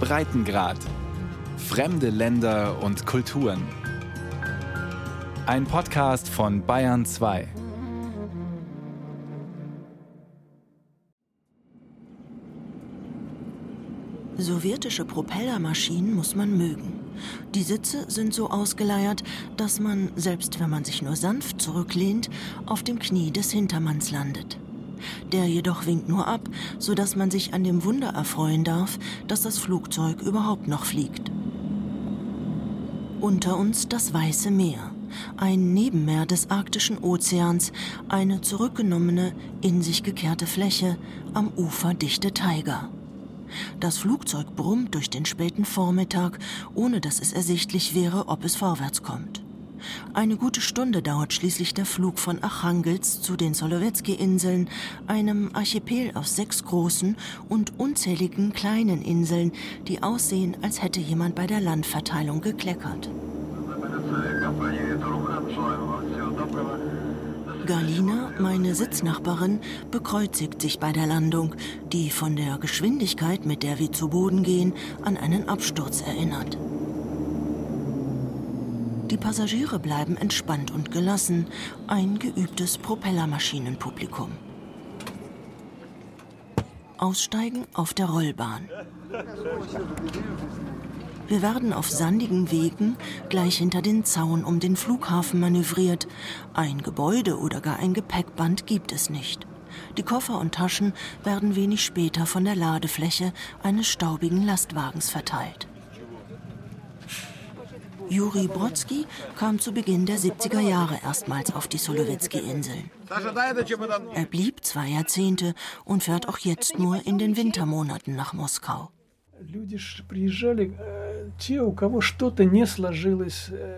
Breitengrad. Fremde Länder und Kulturen. Ein Podcast von Bayern 2. Sowjetische Propellermaschinen muss man mögen. Die Sitze sind so ausgeleiert, dass man, selbst wenn man sich nur sanft zurücklehnt, auf dem Knie des Hintermanns landet. Der jedoch winkt nur ab, sodass man sich an dem Wunder erfreuen darf, dass das Flugzeug überhaupt noch fliegt. Unter uns das Weiße Meer, ein Nebenmeer des arktischen Ozeans, eine zurückgenommene, in sich gekehrte Fläche, am Ufer dichte Taiga. Das Flugzeug brummt durch den späten Vormittag, ohne dass es ersichtlich wäre, ob es vorwärts kommt. Eine gute Stunde dauert schließlich der Flug von Archangels zu den Solowetski-Inseln, einem Archipel aus sechs großen und unzähligen kleinen Inseln, die aussehen, als hätte jemand bei der Landverteilung gekleckert. Galina, meine Sitznachbarin, bekreuzigt sich bei der Landung, die von der Geschwindigkeit, mit der wir zu Boden gehen, an einen Absturz erinnert. Die Passagiere bleiben entspannt und gelassen, ein geübtes Propellermaschinenpublikum. Aussteigen auf der Rollbahn. Wir werden auf sandigen Wegen gleich hinter den Zaun um den Flughafen manövriert. Ein Gebäude oder gar ein Gepäckband gibt es nicht. Die Koffer und Taschen werden wenig später von der Ladefläche eines staubigen Lastwagens verteilt. Juri Brodsky kam zu Beginn der 70er Jahre erstmals auf die Solowetski-Inseln. Er blieb zwei Jahrzehnte und fährt auch jetzt nur in den Wintermonaten nach Moskau.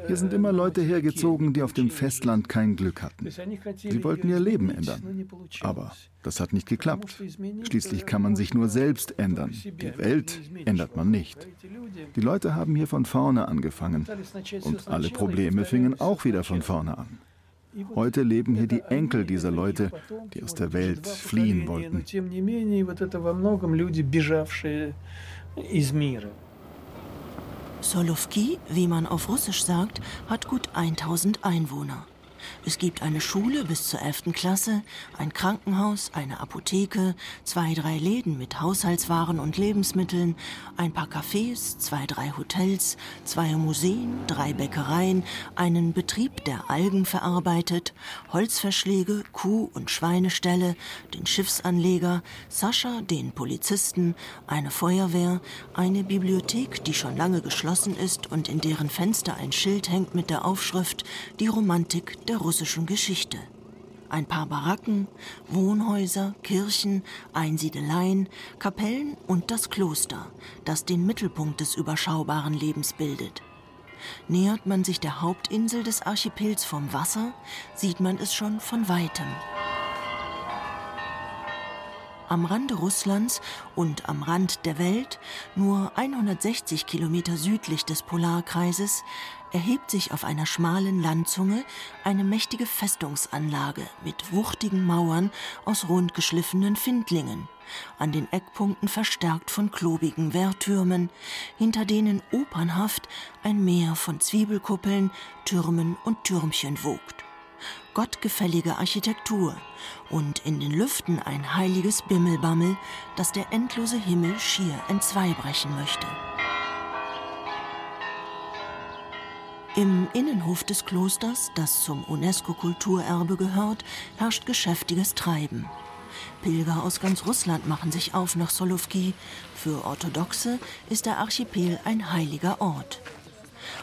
Hier sind immer Leute hergezogen, die auf dem Festland kein Glück hatten. Sie wollten ihr Leben ändern. Aber das hat nicht geklappt. Schließlich kann man sich nur selbst ändern. Die Welt ändert man nicht. Die Leute haben hier von vorne angefangen. Und alle Probleme fingen auch wieder von vorne an. Heute leben hier die Enkel dieser Leute, die aus der Welt fliehen wollten. Solovki, wie man auf Russisch sagt, hat gut 1000 Einwohner. Es gibt eine Schule bis zur 11. Klasse, ein Krankenhaus, eine Apotheke, zwei, drei Läden mit Haushaltswaren und Lebensmitteln, ein paar Cafés, zwei, drei Hotels, zwei Museen, drei Bäckereien, einen Betrieb, der Algen verarbeitet, Holzverschläge, Kuh- und Schweineställe, den Schiffsanleger, Sascha, den Polizisten, eine Feuerwehr, eine Bibliothek, die schon lange geschlossen ist und in deren Fenster ein Schild hängt mit der Aufschrift Die Romantik der russischen Geschichte. Ein paar Baracken, Wohnhäuser, Kirchen, Einsiedeleien, Kapellen und das Kloster, das den Mittelpunkt des überschaubaren Lebens bildet. Nähert man sich der Hauptinsel des Archipels vom Wasser, sieht man es schon von weitem. Am Rande Russlands und am Rand der Welt, nur 160 Kilometer südlich des Polarkreises, erhebt sich auf einer schmalen Landzunge eine mächtige Festungsanlage mit wuchtigen Mauern aus rundgeschliffenen Findlingen, an den Eckpunkten verstärkt von klobigen Wehrtürmen, hinter denen opernhaft ein Meer von Zwiebelkuppeln, Türmen und Türmchen wogt. Gottgefällige Architektur und in den Lüften ein heiliges Bimmelbammel, das der endlose Himmel schier entzweibrechen möchte. Im Innenhof des Klosters, das zum UNESCO-Kulturerbe gehört, herrscht geschäftiges Treiben. Pilger aus ganz Russland machen sich auf nach Solovki. Für Orthodoxe ist der Archipel ein heiliger Ort.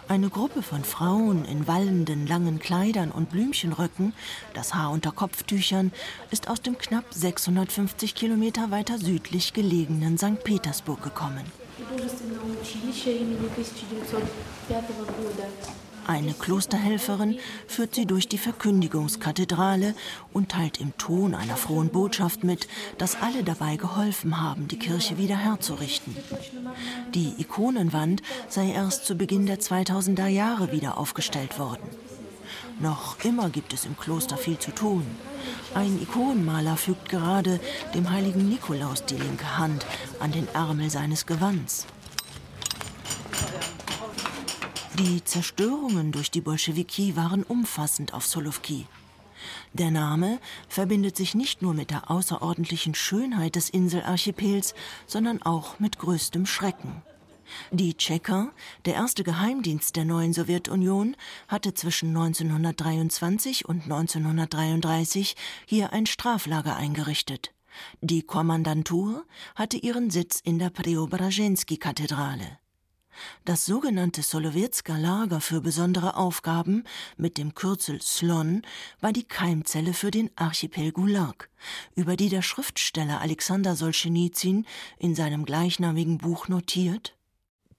Eine Gruppe von Frauen in wallenden langen Kleidern und Blümchenröcken, das Haar unter Kopftüchern, ist aus dem knapp 650 Kilometer weiter südlich gelegenen St. Petersburg gekommen. Eine Klosterhelferin führt sie durch die Verkündigungskathedrale und teilt im Ton einer frohen Botschaft mit, dass alle dabei geholfen haben, die Kirche wieder herzurichten. Die Ikonenwand sei erst zu Beginn der 2000er Jahre wieder aufgestellt worden. Noch immer gibt es im Kloster viel zu tun. Ein Ikonenmaler fügt gerade dem heiligen Nikolaus die linke Hand an den Ärmel seines Gewands. Die Zerstörungen durch die Bolschewiki waren umfassend auf Solovki. Der Name verbindet sich nicht nur mit der außerordentlichen Schönheit des Inselarchipels, sondern auch mit größtem Schrecken. Die Tschecher, der erste Geheimdienst der neuen Sowjetunion, hatte zwischen 1923 und 1933 hier ein Straflager eingerichtet. Die Kommandantur hatte ihren Sitz in der Preobrazhensky-Kathedrale. Das sogenannte Solowetsker Lager für besondere Aufgaben mit dem Kürzel Slon war die Keimzelle für den Archipel Gulag, über die der Schriftsteller Alexander Solschenizyn in seinem gleichnamigen Buch notiert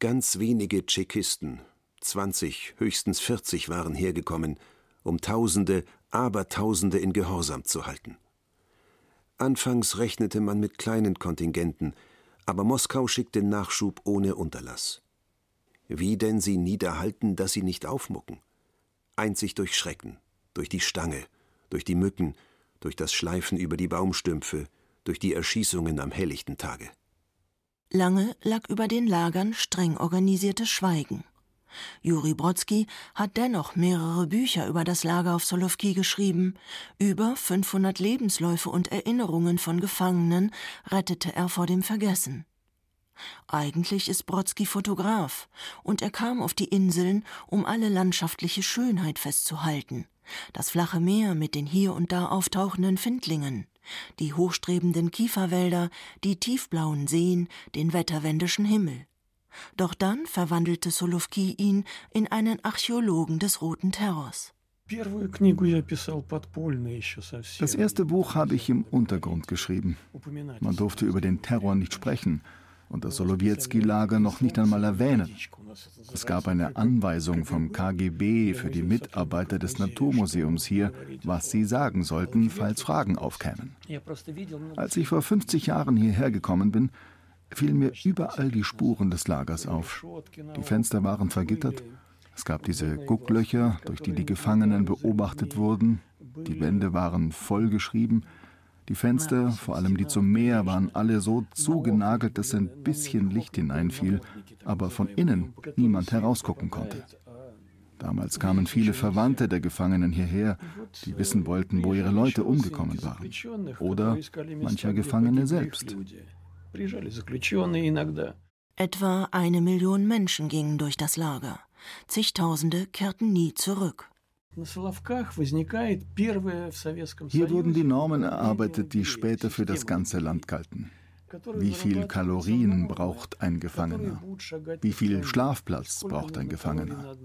Ganz wenige Tschechisten, 20, höchstens 40 waren hergekommen, um Tausende, Abertausende in Gehorsam zu halten. Anfangs rechnete man mit kleinen Kontingenten, aber Moskau schickte Nachschub ohne Unterlass. Wie denn sie niederhalten, dass sie nicht aufmucken? Einzig durch Schrecken, durch die Stange, durch die Mücken, durch das Schleifen über die Baumstümpfe, durch die Erschießungen am helllichten Tage. Lange lag über den Lagern streng organisiertes Schweigen. Juri Brodsky hat dennoch mehrere Bücher über das Lager auf Solovki geschrieben. Über 500 Lebensläufe und Erinnerungen von Gefangenen rettete er vor dem Vergessen. Eigentlich ist Brodsky Fotograf und er kam auf die Inseln, um alle landschaftliche Schönheit festzuhalten. Das flache Meer mit den hier und da auftauchenden Findlingen, die hochstrebenden Kieferwälder, die tiefblauen Seen, den wetterwendischen Himmel. Doch dann verwandelte Solovki ihn in einen Archäologen des Roten Terrors. Das erste Buch habe ich im Untergrund geschrieben. Man durfte über den Terror nicht sprechen und das Solowiecki-Lager noch nicht einmal erwähnen. Es gab eine Anweisung vom KGB für die Mitarbeiter des Naturmuseums hier, was sie sagen sollten, falls Fragen aufkämen. Als ich vor 50 Jahren hierher gekommen bin, fielen mir überall die Spuren des Lagers auf. Die Fenster waren vergittert, es gab diese Gucklöcher, durch die die Gefangenen beobachtet wurden, die Wände waren vollgeschrieben, die Fenster, vor allem die zum Meer, waren alle so zugenagelt, dass ein bisschen Licht hineinfiel, aber von innen niemand herausgucken konnte. Damals kamen viele Verwandte der Gefangenen hierher, die wissen wollten, wo ihre Leute umgekommen waren. Oder mancher Gefangene selbst. Etwa eine Million Menschen gingen durch das Lager. Zigtausende kehrten nie zurück. Hier wurden die Normen erarbeitet, die später für das ganze Land galten. Wie viel Kalorien braucht ein Gefangener? Wie viel Schlafplatz braucht ein Gefangener?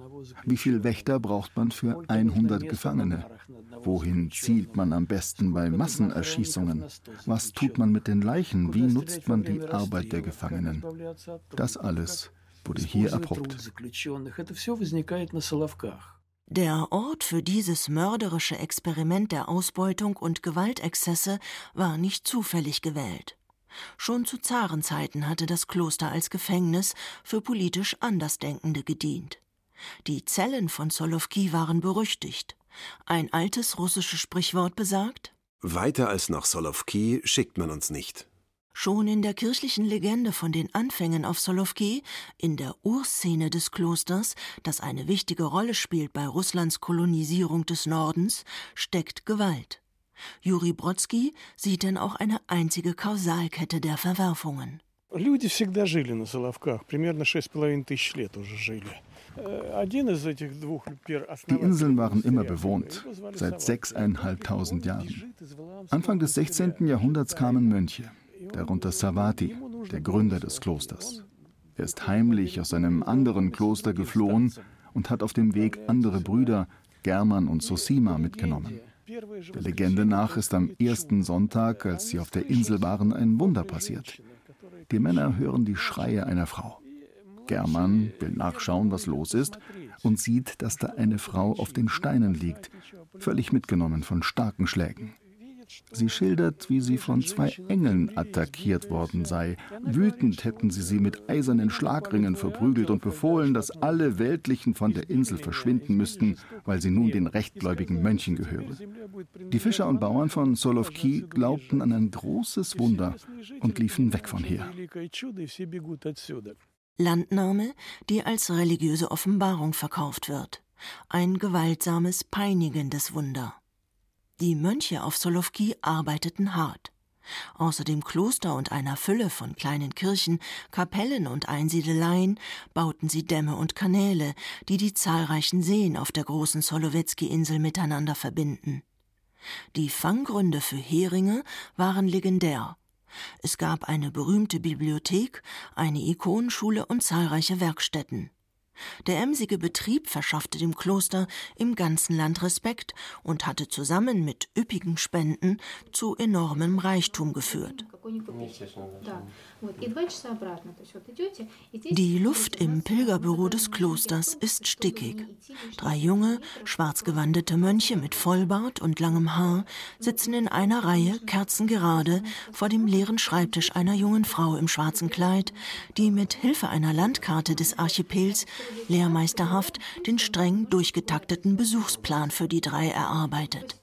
Wie viel Wächter braucht man für 100 Gefangene? Wohin zielt man am besten bei Massenerschießungen? Was tut man mit den Leichen? Wie nutzt man die Arbeit der Gefangenen? Das alles wurde hier erprobt. Der Ort für dieses mörderische Experiment der Ausbeutung und Gewaltexzesse war nicht zufällig gewählt. Schon zu Zarenzeiten hatte das Kloster als Gefängnis für politisch Andersdenkende gedient. Die Zellen von Solovki waren berüchtigt. Ein altes russisches Sprichwort besagt Weiter als nach Solovki schickt man uns nicht. Schon in der kirchlichen Legende von den Anfängen auf Solovki, in der Urszene des Klosters, das eine wichtige Rolle spielt bei Russlands Kolonisierung des Nordens, steckt Gewalt. Juri Brodsky sieht denn auch eine einzige Kausalkette der Verwerfungen. Люди всегда жили на Соловках, примерно шесть половиной тысяч лет уже жили. Э, Die Inseln waren immer bewohnt, seit sechseinhalbtausend Jahren. Anfang des 16. Jahrhunderts kamen Mönche darunter Savati, der Gründer des Klosters. Er ist heimlich aus einem anderen Kloster geflohen und hat auf dem Weg andere Brüder, German und Sosima, mitgenommen. Der Legende nach ist am ersten Sonntag, als sie auf der Insel waren, ein Wunder passiert. Die Männer hören die Schreie einer Frau. German will nachschauen, was los ist, und sieht, dass da eine Frau auf den Steinen liegt, völlig mitgenommen von starken Schlägen. Sie schildert, wie sie von zwei Engeln attackiert worden sei. Wütend hätten sie sie mit eisernen Schlagringen verprügelt und befohlen, dass alle Weltlichen von der Insel verschwinden müssten, weil sie nun den rechtgläubigen Mönchen gehöre. Die Fischer und Bauern von Solovki glaubten an ein großes Wunder und liefen weg von hier. Landnahme, die als religiöse Offenbarung verkauft wird. Ein gewaltsames, peinigendes Wunder. Die Mönche auf Solovki arbeiteten hart. Außer dem Kloster und einer Fülle von kleinen Kirchen, Kapellen und Einsiedeleien bauten sie Dämme und Kanäle, die die zahlreichen Seen auf der großen Solowetski-Insel miteinander verbinden. Die Fanggründe für Heringe waren legendär. Es gab eine berühmte Bibliothek, eine Ikonenschule und zahlreiche Werkstätten. Der emsige Betrieb verschaffte dem Kloster im ganzen Land Respekt und hatte zusammen mit üppigen Spenden zu enormem Reichtum geführt. Die Luft im Pilgerbüro des Klosters ist stickig. Drei junge, schwarzgewandete Mönche mit Vollbart und langem Haar sitzen in einer Reihe kerzengerade vor dem leeren Schreibtisch einer jungen Frau im schwarzen Kleid, die mit Hilfe einer Landkarte des Archipels lehrmeisterhaft den streng durchgetakteten Besuchsplan für die drei erarbeitet.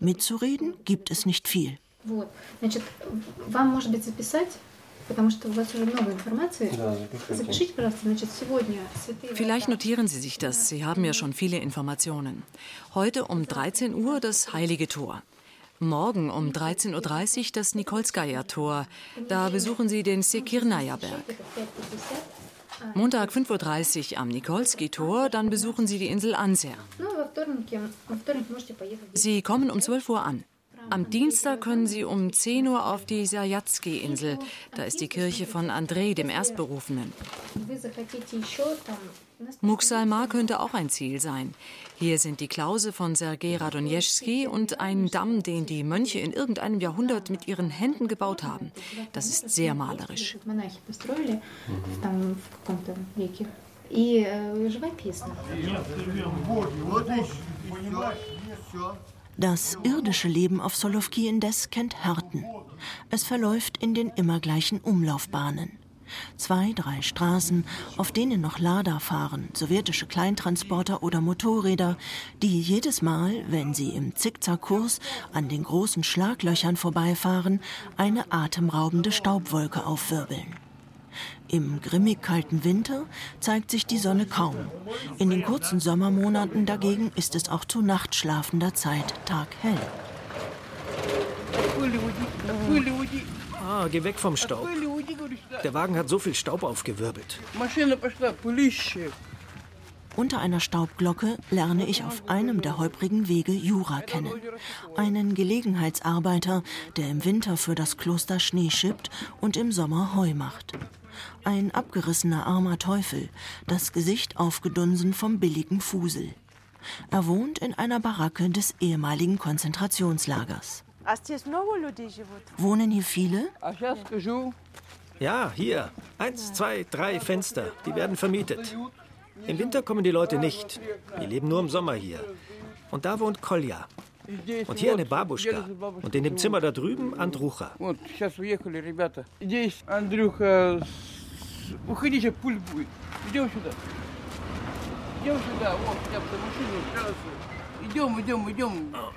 Mitzureden gibt es nicht viel. Vielleicht notieren Sie sich das. Sie haben ja schon viele Informationen. Heute um 13 Uhr das Heilige Tor. Morgen um 13.30 Uhr das Nikolskaya-Tor. Da besuchen Sie den Sekirnaya-Berg. Montag 5.30 Uhr am Nikolski-Tor, dann besuchen Sie die Insel Anser. Sie kommen um 12 Uhr an. Am Dienstag können Sie um 10 Uhr auf die Serjatski-Insel. Da ist die Kirche von Andrei, dem Erstberufenen. Muxalmar könnte auch ein Ziel sein. Hier sind die Klause von Sergei Radonjeschski und ein Damm, den die Mönche in irgendeinem Jahrhundert mit ihren Händen gebaut haben. Das ist sehr malerisch. Das irdische Leben auf Solovki indes kennt Härten. Es verläuft in den immer gleichen Umlaufbahnen. Zwei, drei Straßen, auf denen noch Lada fahren, sowjetische Kleintransporter oder Motorräder, die jedes Mal, wenn sie im Zickzackkurs an den großen Schlaglöchern vorbeifahren, eine atemraubende Staubwolke aufwirbeln. Im grimmig kalten Winter zeigt sich die Sonne kaum. In den kurzen Sommermonaten dagegen ist es auch zu nachtschlafender Zeit taghell. Ah, geh weg vom Staub. Der Wagen hat so viel Staub aufgewirbelt. Unter einer Staubglocke lerne ich auf einem der holprigen Wege Jura kennen. Einen Gelegenheitsarbeiter, der im Winter für das Kloster Schnee schippt und im Sommer Heu macht. Ein abgerissener armer Teufel, das Gesicht aufgedunsen vom billigen Fusel. Er wohnt in einer Baracke des ehemaligen Konzentrationslagers. Wohnen hier viele? Ja, hier. Eins, zwei, drei Fenster. Die werden vermietet. Im Winter kommen die Leute nicht. Die leben nur im Sommer hier. Und da wohnt Kolja. Und hier eine Babuschka. Und in dem Zimmer da drüben Andrucha.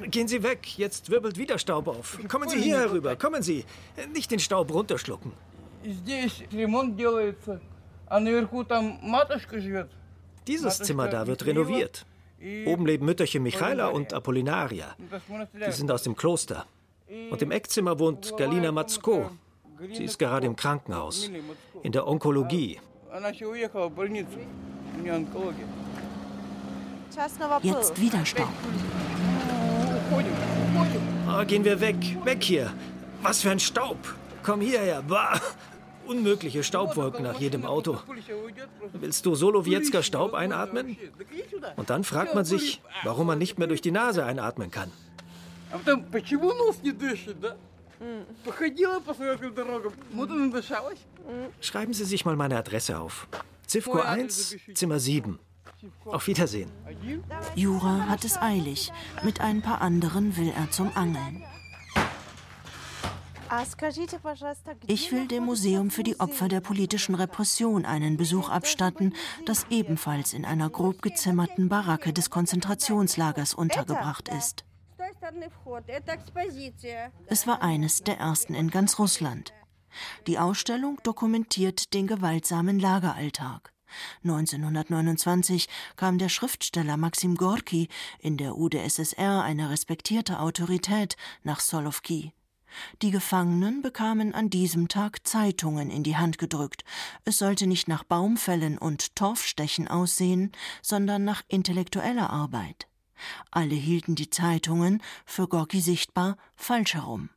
Gehen Sie weg, jetzt wirbelt wieder Staub auf. Kommen Sie hier herüber, kommen Sie. Nicht den Staub runterschlucken. Dieses Zimmer da wird renoviert. Oben leben Mütterchen Michaela und Apollinaria. Die sind aus dem Kloster. Und im Eckzimmer wohnt Galina Matzko. Sie ist gerade im Krankenhaus, in der Onkologie. Jetzt wieder Staub. Oh, gehen wir weg, weg hier. Was für ein Staub. Komm hierher. Bah. Unmögliche Staubwolken nach jedem Auto. Willst du Solowiecka Staub einatmen? Und dann fragt man sich, warum man nicht mehr durch die Nase einatmen kann. Schreiben Sie sich mal meine Adresse auf. Zivko 1, Zimmer 7. Auf Wiedersehen. Jura hat es eilig. Mit ein paar anderen will er zum Angeln. Ich will dem Museum für die Opfer der politischen Repression einen Besuch abstatten, das ebenfalls in einer grob gezimmerten Baracke des Konzentrationslagers untergebracht ist. Es war eines der ersten in ganz Russland. Die Ausstellung dokumentiert den gewaltsamen Lageralltag. 1929 kam der Schriftsteller Maxim Gorki, in der UdSSR eine respektierte Autorität, nach Solovki. Die Gefangenen bekamen an diesem Tag Zeitungen in die Hand gedrückt. Es sollte nicht nach Baumfällen und Torfstechen aussehen, sondern nach intellektueller Arbeit. Alle hielten die Zeitungen, für Gorki sichtbar, falsch herum.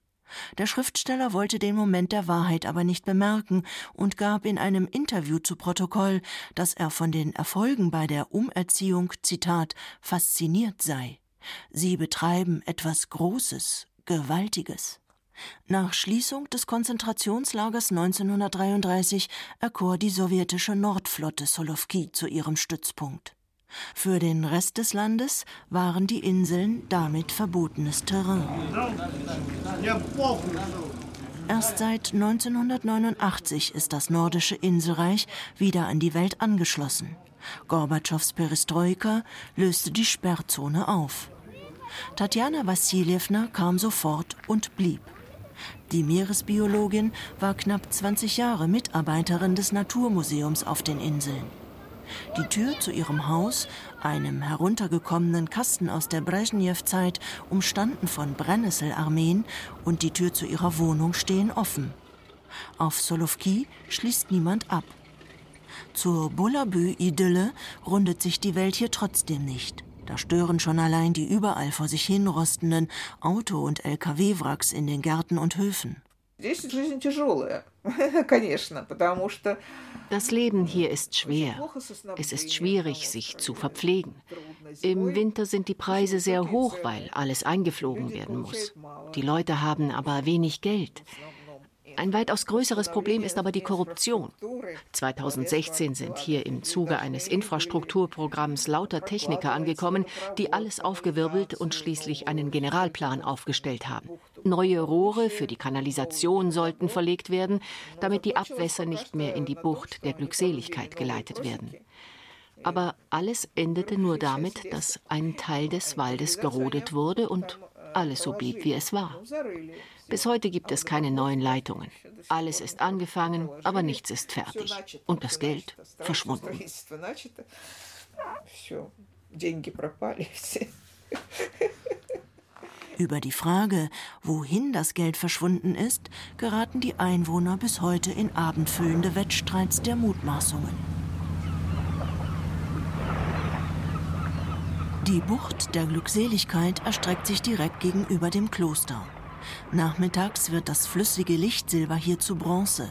Der Schriftsteller wollte den Moment der Wahrheit aber nicht bemerken und gab in einem Interview zu Protokoll, dass er von den Erfolgen bei der Umerziehung, Zitat, fasziniert sei. Sie betreiben etwas Großes, Gewaltiges. Nach Schließung des Konzentrationslagers 1933 erkor die sowjetische Nordflotte Solovki zu ihrem Stützpunkt. Für den Rest des Landes waren die Inseln damit verbotenes Terrain. Erst seit 1989 ist das nordische Inselreich wieder an die Welt angeschlossen. Gorbatschows Perestroika löste die Sperrzone auf. Tatjana Wassiljewna kam sofort und blieb. Die Meeresbiologin war knapp 20 Jahre Mitarbeiterin des Naturmuseums auf den Inseln. Die Tür zu ihrem Haus, einem heruntergekommenen Kasten aus der Brezhnev-Zeit, umstanden von Brennnesselarmeen, und die Tür zu ihrer Wohnung stehen offen. Auf Solovki schließt niemand ab. Zur Bullabü-Idylle rundet sich die Welt hier trotzdem nicht. Da stören schon allein die überall vor sich hinrostenden Auto- und Lkw-Wracks in den Gärten und Höfen. Das Leben hier ist schwer. Es ist schwierig, sich zu verpflegen. Im Winter sind die Preise sehr hoch, weil alles eingeflogen werden muss. Die Leute haben aber wenig Geld. Ein weitaus größeres Problem ist aber die Korruption. 2016 sind hier im Zuge eines Infrastrukturprogramms lauter Techniker angekommen, die alles aufgewirbelt und schließlich einen Generalplan aufgestellt haben. Neue Rohre für die Kanalisation sollten verlegt werden, damit die Abwässer nicht mehr in die Bucht der Glückseligkeit geleitet werden. Aber alles endete nur damit, dass ein Teil des Waldes gerodet wurde und alles so blieb, wie es war. Bis heute gibt es keine neuen Leitungen. Alles ist angefangen, aber nichts ist fertig. Und das Geld verschwunden. Über die Frage, wohin das Geld verschwunden ist, geraten die Einwohner bis heute in abendfüllende Wettstreits der Mutmaßungen. Die Bucht der Glückseligkeit erstreckt sich direkt gegenüber dem Kloster. Nachmittags wird das flüssige Lichtsilber hier zu Bronze.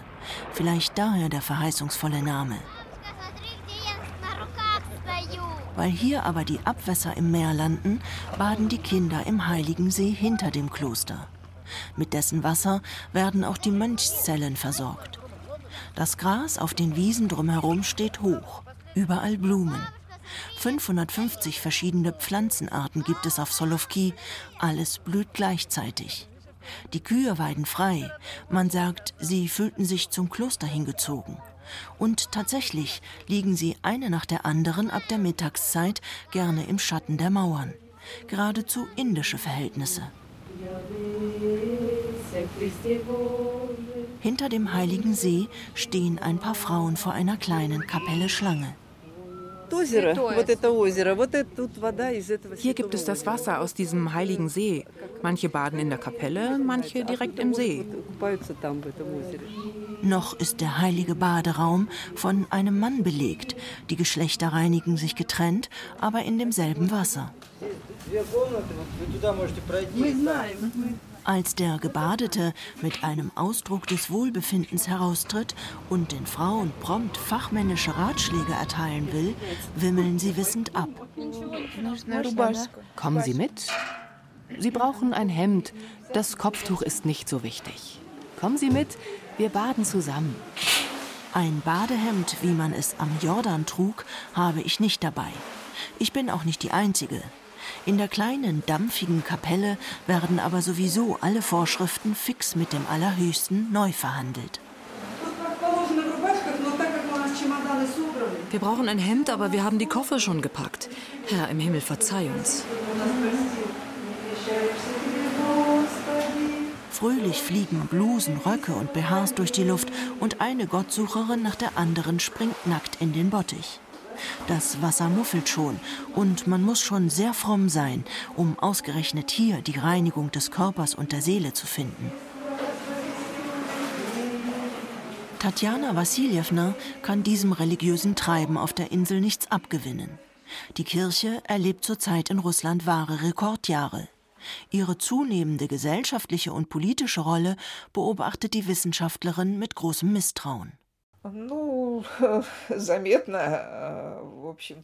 Vielleicht daher der verheißungsvolle Name. Weil hier aber die Abwässer im Meer landen, baden die Kinder im heiligen See hinter dem Kloster. Mit dessen Wasser werden auch die Mönchszellen versorgt. Das Gras auf den Wiesen drumherum steht hoch, überall Blumen. 550 verschiedene Pflanzenarten gibt es auf Solovki, alles blüht gleichzeitig. Die Kühe weiden frei. Man sagt, sie fühlten sich zum Kloster hingezogen. Und tatsächlich liegen sie eine nach der anderen ab der Mittagszeit gerne im Schatten der Mauern. Geradezu indische Verhältnisse. Hinter dem heiligen See stehen ein paar Frauen vor einer kleinen Kapelle Schlange. Hier gibt es das Wasser aus diesem heiligen See. Manche baden in der Kapelle, manche direkt im See. Noch ist der heilige Baderaum von einem Mann belegt. Die Geschlechter reinigen sich getrennt, aber in demselben Wasser. Als der Gebadete mit einem Ausdruck des Wohlbefindens heraustritt und den Frauen prompt fachmännische Ratschläge erteilen will, wimmeln sie wissend ab. Kommen Sie mit? Sie brauchen ein Hemd. Das Kopftuch ist nicht so wichtig. Kommen Sie mit, wir baden zusammen. Ein Badehemd, wie man es am Jordan trug, habe ich nicht dabei. Ich bin auch nicht die Einzige. In der kleinen, dampfigen Kapelle werden aber sowieso alle Vorschriften fix mit dem Allerhöchsten neu verhandelt. Wir brauchen ein Hemd, aber wir haben die Koffer schon gepackt. Herr im Himmel, verzeih uns. Fröhlich fliegen Blusen, Röcke und BHs durch die Luft und eine Gottsucherin nach der anderen springt nackt in den Bottich. Das Wasser muffelt schon und man muss schon sehr fromm sein, um ausgerechnet hier die Reinigung des Körpers und der Seele zu finden. Tatjana Wassiljewna kann diesem religiösen Treiben auf der Insel nichts abgewinnen. Die Kirche erlebt zurzeit in Russland wahre Rekordjahre. Ihre zunehmende gesellschaftliche und politische Rolle beobachtet die Wissenschaftlerin mit großem Misstrauen.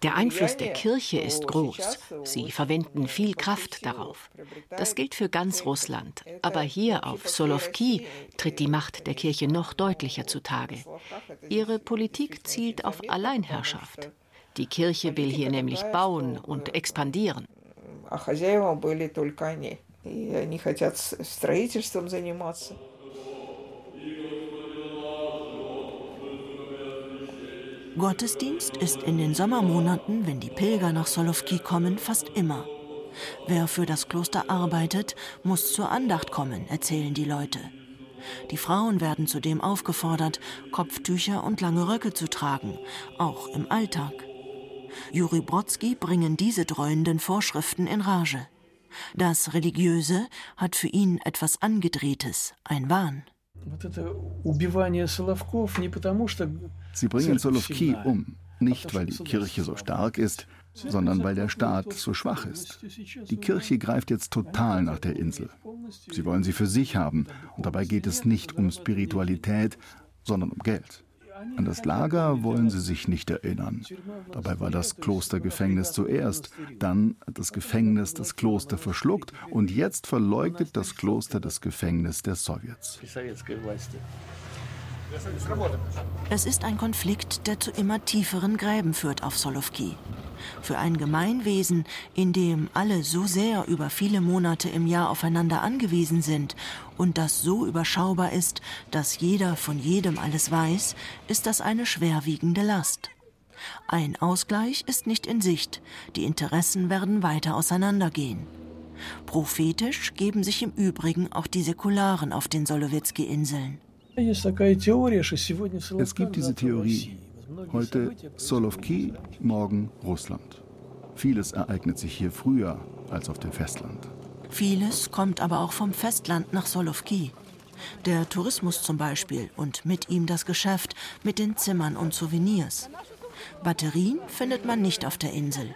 Der Einfluss der Kirche ist groß. Sie verwenden viel Kraft darauf. Das gilt für ganz Russland. Aber hier auf Solovki tritt die Macht der Kirche noch deutlicher zutage. Ihre Politik zielt auf Alleinherrschaft. Die Kirche will hier nämlich bauen und expandieren а хозяева были только они. И они хотят строительством заниматься. Gottesdienst ist in den Sommermonaten, wenn die Pilger nach Solovki kommen, fast immer. Wer für das Kloster arbeitet, muss zur Andacht kommen, erzählen die Leute. Die Frauen werden zudem aufgefordert, Kopftücher und lange Röcke zu tragen, auch im Alltag. Juri Brodsky bringen diese dreuenden Vorschriften in Rage. Das Religiöse hat für ihn etwas Angedrehtes, ein Wahn. Sie bringen Solovki um, nicht weil die Kirche so stark ist, sondern weil der Staat so schwach ist. Die Kirche greift jetzt total nach der Insel. Sie wollen sie für sich haben, und dabei geht es nicht um Spiritualität, sondern um Geld. An das Lager wollen sie sich nicht erinnern. Dabei war das Klostergefängnis zuerst, dann hat das Gefängnis das Kloster verschluckt und jetzt verleugnet das Kloster das Gefängnis der Sowjets. Es ist ein Konflikt, der zu immer tieferen Gräben führt auf Solovki. Für ein Gemeinwesen, in dem alle so sehr über viele Monate im Jahr aufeinander angewiesen sind und das so überschaubar ist, dass jeder von jedem alles weiß, ist das eine schwerwiegende Last. Ein Ausgleich ist nicht in Sicht, die Interessen werden weiter auseinandergehen. Prophetisch geben sich im Übrigen auch die Säkularen auf den Solowitzki-Inseln. Es gibt diese Theorie, Heute Solovki, morgen Russland. Vieles ereignet sich hier früher als auf dem Festland. Vieles kommt aber auch vom Festland nach Solovki. Der Tourismus zum Beispiel und mit ihm das Geschäft mit den Zimmern und Souvenirs. Batterien findet man nicht auf der Insel.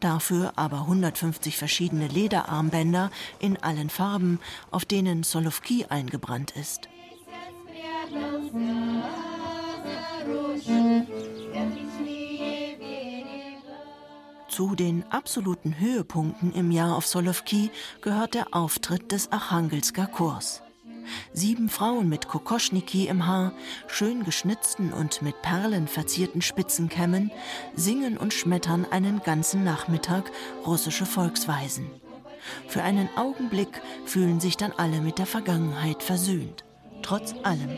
Dafür aber 150 verschiedene Lederarmbänder in allen Farben, auf denen Solovki eingebrannt ist. Zu den absoluten Höhepunkten im Jahr auf Solovki gehört der Auftritt des Archangelsker Chors. Sieben Frauen mit Kokoschniki im Haar, schön geschnitzten und mit Perlen verzierten Spitzenkämmen, singen und schmettern einen ganzen Nachmittag russische Volksweisen. Für einen Augenblick fühlen sich dann alle mit der Vergangenheit versöhnt. Trotz allem.